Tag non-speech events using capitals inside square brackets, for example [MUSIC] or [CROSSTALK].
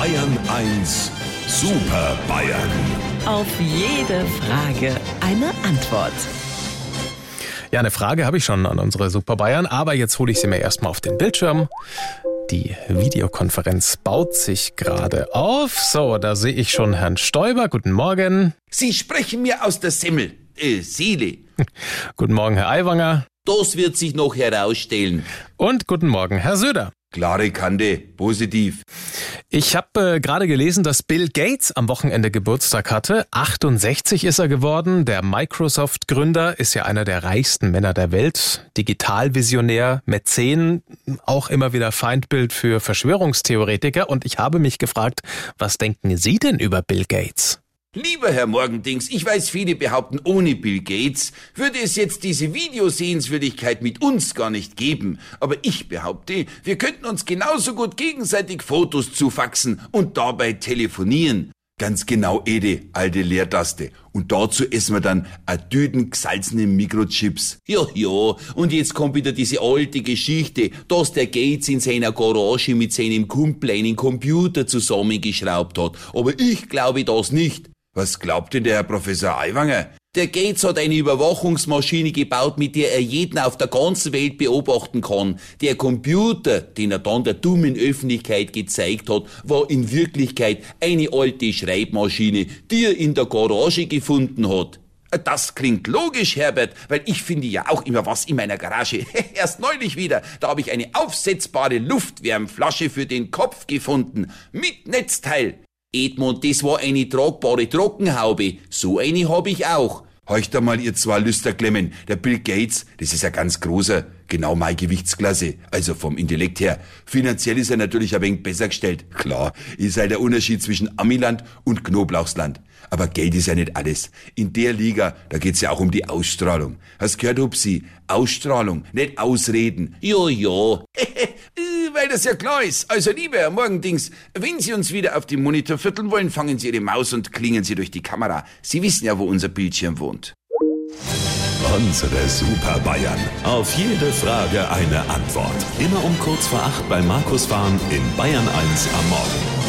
Bayern 1 Super Bayern. Auf jede Frage eine Antwort. Ja, eine Frage habe ich schon an unsere Super Bayern, aber jetzt hole ich sie mir erstmal auf den Bildschirm. Die Videokonferenz baut sich gerade auf. So, da sehe ich schon Herrn Stoiber. Guten Morgen. Sie sprechen mir aus der Semmel, äh, Seele. [LAUGHS] Guten Morgen, Herr Aiwanger. Das wird sich noch herausstellen. Und guten Morgen, Herr Söder. Klare Kante, positiv. Ich habe äh, gerade gelesen, dass Bill Gates am Wochenende Geburtstag hatte. 68 ist er geworden. Der Microsoft-Gründer ist ja einer der reichsten Männer der Welt. Digitalvisionär, Mäzen, auch immer wieder Feindbild für Verschwörungstheoretiker. Und ich habe mich gefragt, was denken Sie denn über Bill Gates? Lieber Herr Morgendings, ich weiß, viele behaupten, ohne Bill Gates würde es jetzt diese Videosehenswürdigkeit mit uns gar nicht geben. Aber ich behaupte, wir könnten uns genauso gut gegenseitig Fotos zufaxen und dabei telefonieren. Ganz genau, Ede, alte Leertaste. Und dazu essen wir dann a Düden gesalzene Mikrochips. Ja, ja, und jetzt kommt wieder diese alte Geschichte, dass der Gates in seiner Garage mit seinem Kumpel einen Computer zusammengeschraubt hat. Aber ich glaube das nicht. Was glaubt denn der Herr Professor Aiwanger? Der Gates hat eine Überwachungsmaschine gebaut, mit der er jeden auf der ganzen Welt beobachten kann. Der Computer, den er dann der dummen Öffentlichkeit gezeigt hat, war in Wirklichkeit eine alte Schreibmaschine, die er in der Garage gefunden hat. Das klingt logisch, Herbert, weil ich finde ja auch immer was in meiner Garage. [LAUGHS] Erst neulich wieder, da habe ich eine aufsetzbare Luftwärmflasche für den Kopf gefunden, mit Netzteil. Edmund, das war eine tragbare Trockenhaube. So eine hab ich auch. Heucht einmal, ihr zwei Lüsterklemmen. Der Bill Gates, das ist ein ganz großer, genau meine Gewichtsklasse, also vom Intellekt her. Finanziell ist er natürlich ein wenig besser gestellt. Klar, ist halt der Unterschied zwischen Amiland und Knoblauchsland. Aber Geld ist ja nicht alles. In der Liga, da geht's ja auch um die Ausstrahlung. Hast gehört, Hupsi? Ausstrahlung, nicht Ausreden. Jo, jo. [LAUGHS] weil das ja klar ist. Also, lieber Herr Morgendings, wenn Sie uns wieder auf dem Monitor vierteln wollen, fangen Sie Ihre Maus und klingen Sie durch die Kamera. Sie wissen ja, wo unser Bildschirm wohnt. Unsere Super Bayern. Auf jede Frage eine Antwort. Immer um kurz vor acht bei Markus Fahren in Bayern 1 am Morgen.